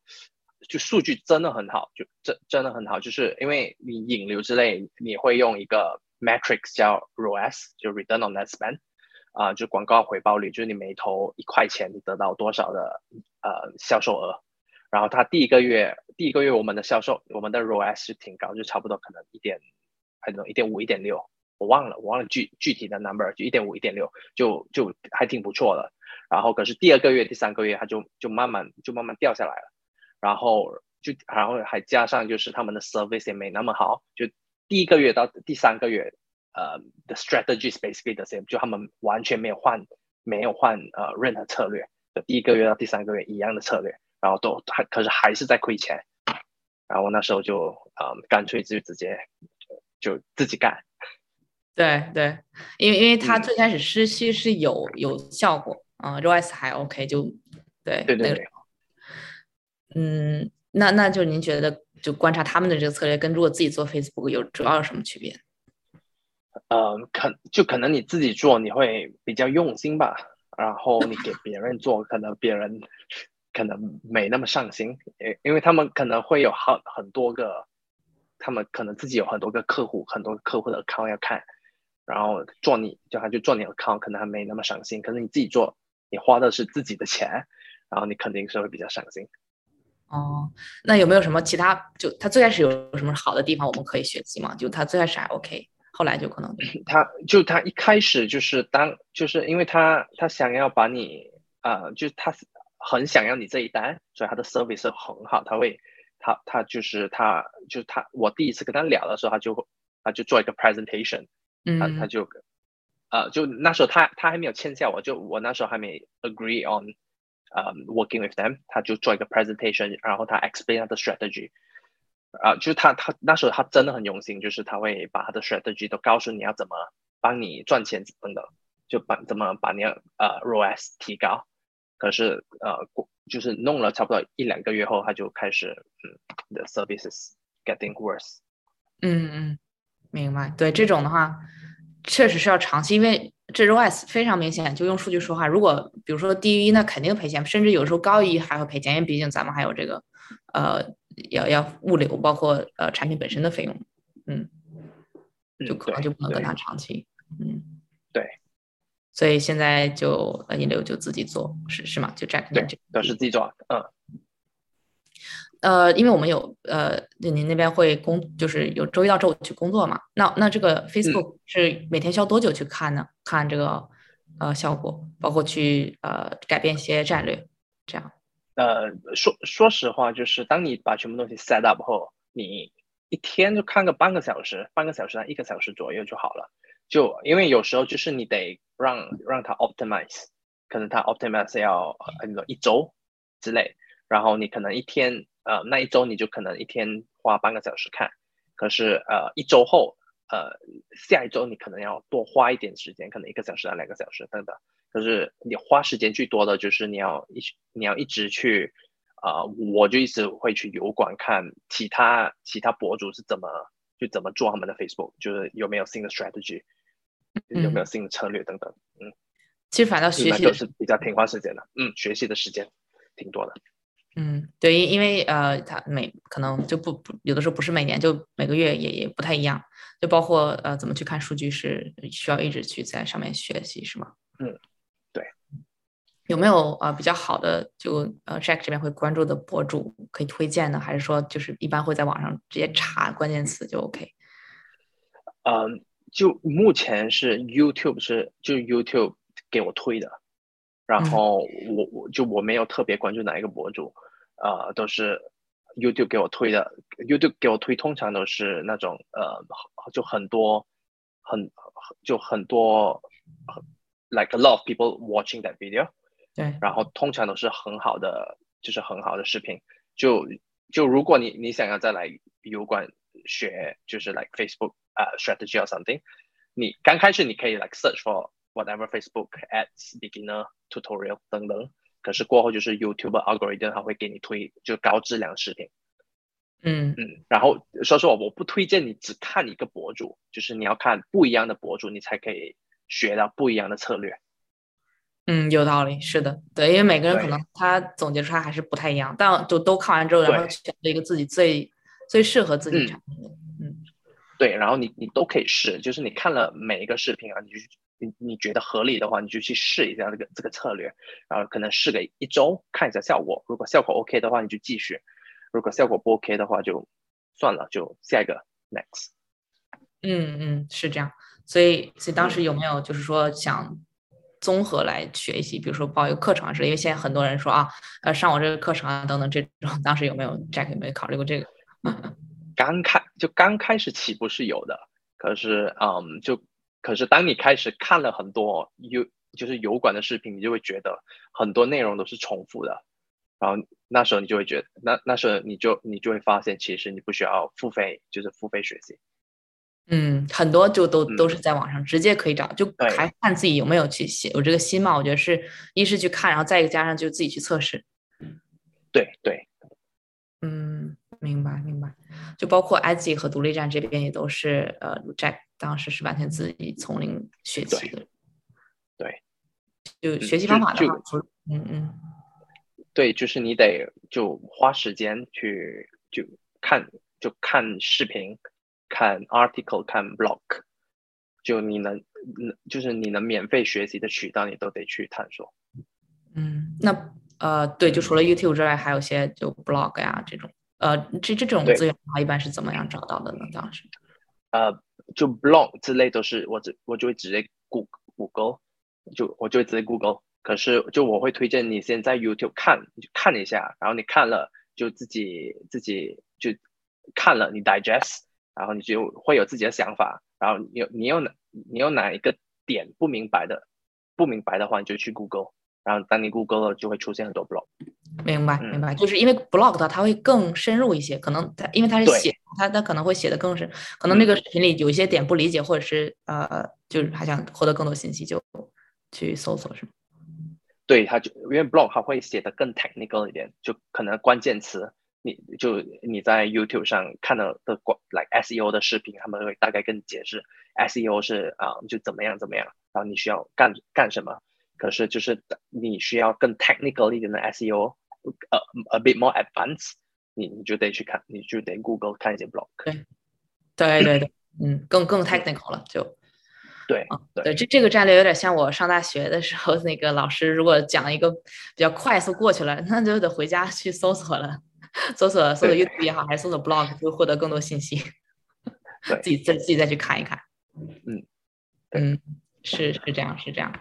就数据真的很好，就真真的很好，就是因为你引流之类，你会用一个 metrics 叫 ROAS，就 return on ad spend，啊、就广告回报率，就是你每投一块钱，你得到多少的呃销售额。然后他第一个月，第一个月我们的销售，我们的 ROAS 是挺高，就差不多可能一点，还能一点五、一点六，我忘了，我忘了具具体的 number，就一点五、一点六，就就还挺不错的。然后可是第二个月、第三个月，它就就慢慢就慢慢掉下来了。然后就然后还加上就是他们的 service 也没那么好，就第一个月到第三个月，呃，the strategy is basically the same，就他们完全没有换没有换呃任何策略，就第一个月到第三个月一样的策略，然后都还可是还是在亏钱，然后那时候就呃干脆就直接就自己干，对对，因为因为它嗯。最开始实期是有有效果，啊、r o s 还 OK，就对对对。嗯，那那就您觉得就观察他们的这个策略跟如果自己做 Facebook 有主要有什么区别？呃，可就可能你自己做你会比较用心吧，然后你给别人做，可能别人可能没那么上心，因因为他们可能会有好很多个，他们可能自己有很多个客户，很多客户的 account 要看，然后做你就他就做你的 account 可能还没那么上心，可是你自己做，你花的是自己的钱，然后你肯定是会比较上心。哦，那有没有什么其他？就他最开始有什么好的地方我们可以学习吗？就他最开始还 OK，后来就可能他就他一开始就是当就是因为他他想要把你呃，就是他很想要你这一单，所以他的 service 很好，他会他他就是他就是他我第一次跟他聊的时候，他就他就做一个 presentation，他他嗯就呃就那时候他他还没有签下我，就我那时候还没 agree on 呃 working with them，他就做一个 presentation，然后他 explain 他的 strategy。啊、就是他他那时候他真的很用心，就是他会把他的 strategy 都告诉你要怎么帮你赚钱等等，就把怎么把你的呃 ROAS 提高。可是呃，就是弄了差不多一两个月后，他就开始嗯，the services getting worse。嗯嗯，明白。对这种的话，确实是要长期，因为这 ROAS 非常明显，就用数据说话。如果比如说低于一，那肯定赔钱，甚至有时候高于一还会赔钱，因为毕竟咱们还有这个呃要要物流，包括呃产品本身的费用，嗯，就嗯可能就不能跟他长期，嗯，对。所以现在就呃引流就自己做，是是吗？就 Jack 对这都是自己做，嗯，呃，因为我们有呃，就您那边会工，就是有周一到周五去工作嘛？那那这嗯个 Facebook 是每天需要多久去看呢？看这个呃效果，包括去呃改变一些战略，这样。呃，说说实话，就是当你把全部东西 set up 后，你一天就看个半个小时，半个小时到一个小时左右就好了。就因为有时候就是你得让让它 optimize，可能它 optimize 要呃那种一周之类，然后你可能一天呃那一周你就可能一天花半个小时看，可是呃一周后呃下一周你可能要多花一点时间，可能一个小时啊两个小时等等。可是你花时间最多的就是你要一你要一直去，啊、我就一直会去油管看其他其他博主是怎么就怎么做他们的 Facebook，就是有没有新的 strategy，有没有新的策略等等，嗯，其实反倒学习就是比较挺花时间的，嗯，学习的时间挺多的，嗯，对，因因为呃，它每可能就不不有的时候不是每年，就每个月也也不太一样，就包括呃怎么去看数据是需要一直去在上面学习，是吗？嗯，对。有没有呃比较好的就呃 Jack 这边会关注的博主可以推荐呢，还是说就是一般会在网上直接查关键词就 OK？嗯，就目前是 YouTube 是就 YouTube 给我推的，然嗯后我我就我没有特别关注哪一个博主，呃，都是 YouTube 给我推的。YouTube 给我推通常都是那种呃，就很多很就很多，like a lot of people watching that video，对，然后通常都是很好的，就是很好的视频。就就如果你你想要再来油管学，就是 like Facebook 呃、strategy or something，你刚开始你可以 like search for whatever Facebook ads beginner tutorial 等等，可是过后就是 YouTube algorithm 它会给你推就高质量视频。嗯嗯，然后说实话，我不推荐你只看一个博主，就是你要看不一样的博主，你才可以学到不一样的策略。嗯，有道理，是的，对，因为每个人可能他总结出来还是不太一样，但就都看完之后，然后选择一个自己最最适合自己的产品的，嗯对，然后你你都可以试，就是你看了每一个视频啊，你就你你觉得合理的话，你就去试一下这个这个策略，然后可能试个一周看一下效果，如果效果 OK 的话，你就继续；如果效果不 OK 的话，就算了，就下一个 next。嗯嗯，是这样。所以所以当嗯时有没有就是说想综合来学习，比如说报一个课程啊之类，因为现在很多人说啊，呃，上我这个课程啊等等这种，当时有没有 Jack 有没有考虑过这个？刚开就刚开始起步是有的，可是嗯，就可是当你开始看了很多油就是油管的视频，你就会觉得很多内容都是重复的，然后那时候你就会觉得，那那时候你就你就会发现，其实你不需要付费，就是付费学习。嗯，很多就都都嗯是在网上直接可以找，就还看自己有没有去写有这个心嘛。我觉得是一是去看，然后再一个加上就自己去测试。对对，嗯，明白明白。就包括 IG 和独立站这边也都是呃，Jack 当时是完全自己从零学起的。对。就学习方法的就话，嗯嗯对，就是你得就花时间去就看就看视频，看 article，看 blog，就你能能就是你能免费学习的渠道，你都得去探索。嗯，那呃，对，就除了 YouTube 之外，还有一些就 blog 呀这种，呃，这这种资源的话，一般是怎么样找到的呢？当时？呃就 blog 之类都是我直我就会直接 google，，就我就会直接 Google。可是就我会推荐你先在 YouTube 看，看一下，然后你看了就自己自己就看了，你 digest，然后你就会有自己的想法，然后你有你有哪你有哪一个点不明白的，不明白的话你就去 Google，然后当你 Google 了就会出现很多 blog。明白，嗯明白，就是因为 blog 的它会更深入一些，可能它因为它是写，它它可能会写的更深，可能那嗯个视频里有一些点不理解，或者是呃，就是还想获得更多信息，就去搜索是吗？对，他就因为 blog 它会写的更 technical 一点，就可能关键词，你就你在 YouTube 上看到的关 like SEO 的视频，他们会大概跟你解释 SEO 是啊、就怎么样怎么样，然后你需要干干什么。可是就是你需要更 technical 一点的 SEO，呃、a bit more advanced，你你就得去看，你就得 Google 看一些 blog。对对对，嗯，更更 technical 了，就对啊，对。对，这这个战略有点像我上大学的时候，那个老师如果讲一个比较快速过去了，那就得回家去搜索了，搜索搜索对。YouTube 也好，还是搜索 blog，就会获得更多信息，自己再自己再去看一看。嗯嗯，是是这样是这样，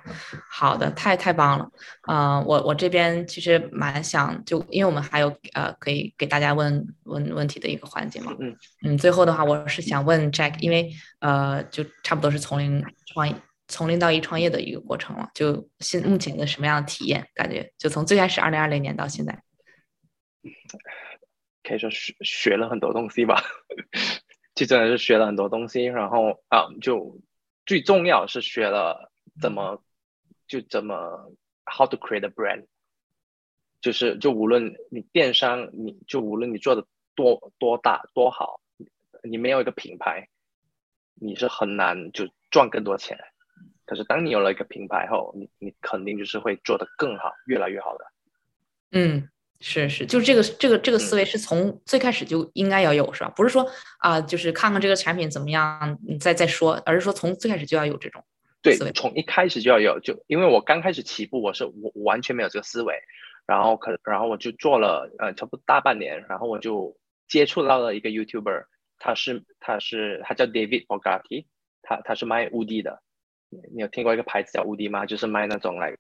好的，太太棒了。呃，我我这边其实蛮想就因为我们还有呃可以给大家问问问题的一个环节嘛，嗯嗯，最后的话，我是想问 Jack，因为呃，就差不多是从零创业，从零到一创业的一个过程了。就现目前的什么样的体验？感觉就从最开始二零二零年到现在，可以说学学了很多东西吧，就真的是学了很多东西，然后啊，就最重要是学了怎么就怎么 how to create a brand，就是就无论你电商，你就无论你做的多多大多好，你没有一个品牌，你是很难就赚更多钱。可是当你有了一个品牌后，你你肯定就是会做得更好，越来越好的。嗯，是是，就是这个这个这个思维是从最开始就应该要有，是吧？不是说啊、就是看看这个产品怎么样，你再再说，而是说从最开始就要有这种对，从一开始就要有，就因为我刚开始起步，我是我我完全没有这个思维，然后可然后我就做了呃差不多大半年，然后我就接触到了一个 YouTuber，他是他是他叫 David Bogatti，他他是卖乌迪的，你你有听过一个牌子叫乌迪吗？就是卖那种 like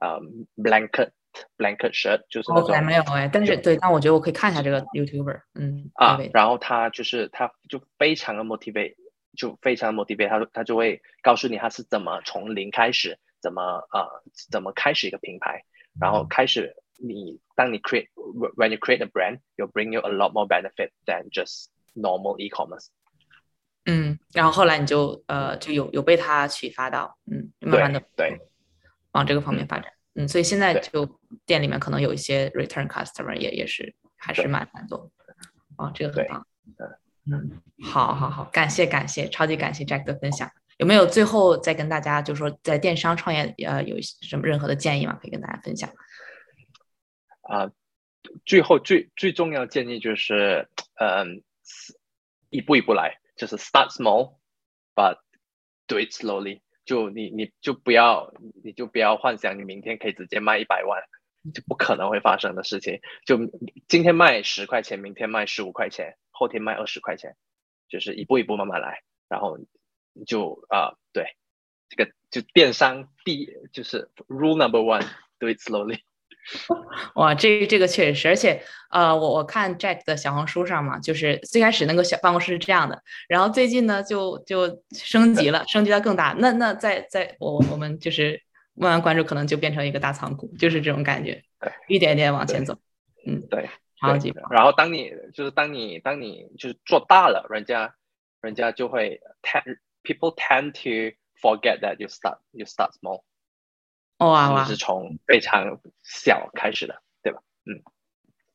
呃 blanket blanket shirt，就是那种没有哎，但是对，但我觉得我可以看一下这个 YouTuber，嗯，啊，然后他就是他就非常的 motivate，就非常 motivate，他他就会告诉你他是怎么从零开始，怎么呃怎么开始一个品牌，然后开始你当你 create when you create a brand, you bring you a lot more benefit than just normal e-commerce。嗯，然后后来你就呃就有有被他启发到，嗯，慢慢的对对往这个方面发展，嗯，所以现在就店里面可能有一些 return customer 也也是还是对蛮难做，哦，这个很棒，嗯，好好好，感谢感谢，超级感谢 Jack 的分享，有没有最后再跟大家就说在电商创业呃有什么任何的建议吗？可以跟大家分享？啊、最后最最重要的建议就是，嗯，一步一步来，就是 start small，but do it slowly。就你你就不要你就不要幻想你明天可以直接卖一百万，就不可能会发生的事情。就今天卖十块钱，明天卖十五块钱，后天卖二十块钱，就是一步一步慢慢来，然后就啊、对，这个就电商第就是 rule number one，do it slowly。哇，这这个确实是，而且呃，我我看 Jack 的小红书上嘛，就是最开始那个小办公室是这样的，然后最近呢就就升级了，升级到更大。那那在在我我们就是慢慢关注，可能就变成一个大仓库，就是这种感觉对，一点一点往前走。嗯，对，对超级棒。然后当你就是当你当你就是做大了，人家人家就会 tend people tend to forget that you start you start small，哇哇你，是从非常小开始的，对吧？嗯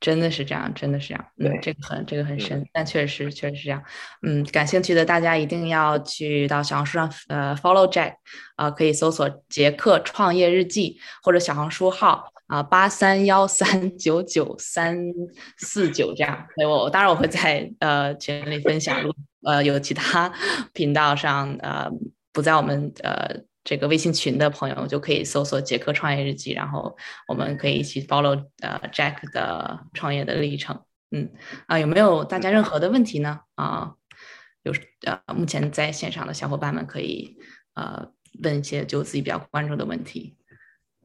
真的是这样，真的是这样。嗯对，这个很这个很嗯深，但确实确实是这样。嗯，感兴趣的大家一定要去到小红书上呃 follow Jack，啊、可以搜索杰克创业日记或者小红书号啊八三幺三九九三四九这样。对我当然我会在呃群里分享，呃有其他频道上呃不在我们呃。这个微信群的朋友就可以搜索“杰克创业日记”，然后我们可以一起 follow 呃 Jack 的创业的历程。嗯啊，有没有大家任何的问题呢？啊，有呃，目前在线上的小伙伴们可以呃问一些就自己比较关注的问题，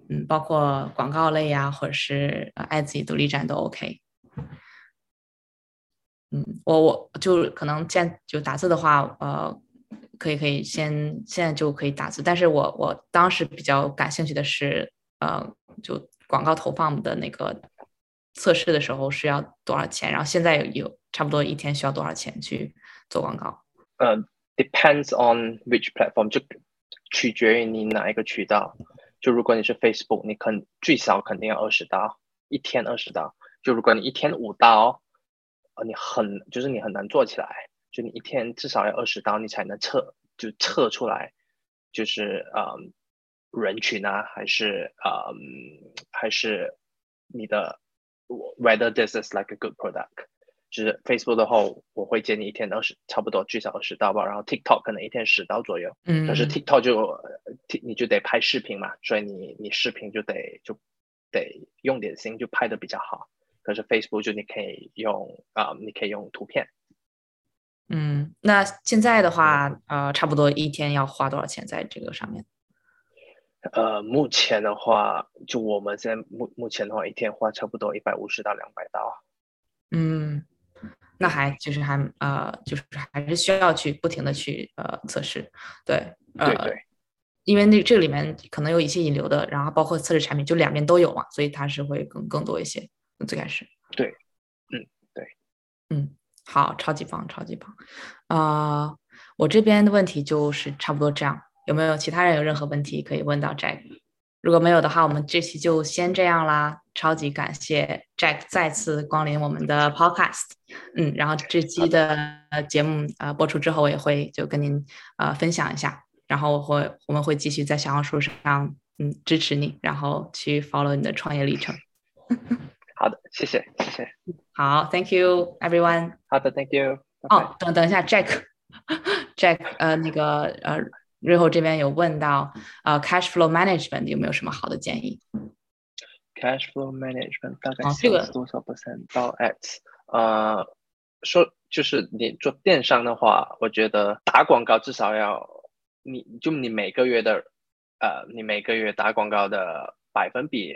嗯，包括广告类呀，或者是爱自己独立站都 OK。嗯，我我就可能见就打字的话，呃，可以可以先现在就可以打字，但是我我当时比较感兴趣的是，呃，就广告投放的那个测试的时候是要多少钱，然后现在有有差不多一天需要多少钱去做广告？呃，depends on which platform，就取决于你哪一个渠道。就如果你是 Facebook，你肯最少肯定要二十刀，一天二十刀。就如果你一天五刀，呃，你很就是你很难做起来。就你一天至少要二十刀，你才能测就测出来，就是嗯人群啊，还是嗯还是你的 whether this is like a good product。就是 Facebook 的话，我会建议一天二十，差不多最少二十刀吧。然后 TikTok 可能一天十刀左右。嗯，但是 TikTok 就呃你就得拍视频嘛，所以你你视频就得就得用点心，就拍的比较好。可是 Facebook 就你可以用啊、你可以用图片。嗯，那现在的话，呃，差不多一天要花多少钱在这个上面？呃，目前的话，就我们现在目目前的话，一天花差不多一百五十到两百刀。嗯，那还就是还呃，就是还是需要去不停的去呃测试，对，呃，对对因为那这个里面可能有一些引流的，然后包括测试产品，就两边都有嘛，所以它是会更更多一些。最开始，对，嗯对，嗯，好，超级棒，超级棒。啊、我这边的问题就是差不多这样，有没有其他人有任何问题可以问到 Jack？如果没有的话，我们这期就先这样啦。超级感谢 Jack 再次光临我们的 Podcast。嗯，然后这期的节目呃播出之后，我也会就跟您呃分享一下，然后我会我们会继续在小红书上嗯支持你，然后去 follow 你的创业历程。好的，谢谢谢谢。好，Thank you everyone。好的，Thank you。哦，等等一下，Jack，Jack，呃，那个呃，瑞后这边有问到，呃，cash flow management 有没有什么好的建议？Cash flow management 大概哦这个 sales 多少 percent 到 ads？呃，说就是你做电商的话，我觉得打广告至少要你就你每个月的呃，你每个月打广告的百分比，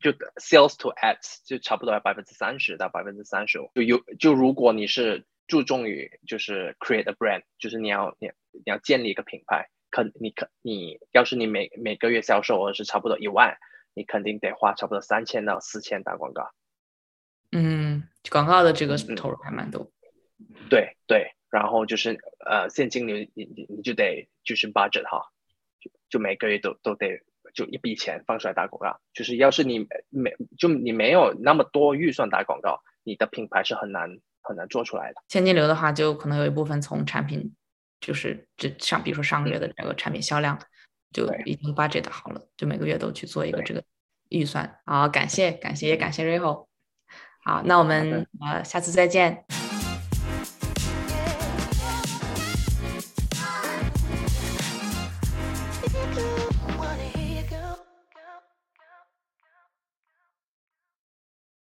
就 sales to ads 就差不多要百分之三十到百分之三十五。就有就如果你是注重于就是 create a brand，就是你要你你要建立一个品牌，可你可你要是你每每个月销售额是差不多一万。你肯定得花差不多三千到四千打广告。嗯，广告的这个嗯投入还蛮多。对对，然后就是呃现金流你你你就得就是 budget 哈，就就每个月都都得就一笔钱放出来打广告。就是要是你没就你没有那么多预算打广告，你的品牌是很难很难做出来的。现金流的话，就可能有一部分从产品，就是这上，比如说上个月的这个产品销量，就已经 budget 好了，就每个月都去做一个这个预算。好，感谢感谢也感谢 Riho。好，那我们呃下次再见。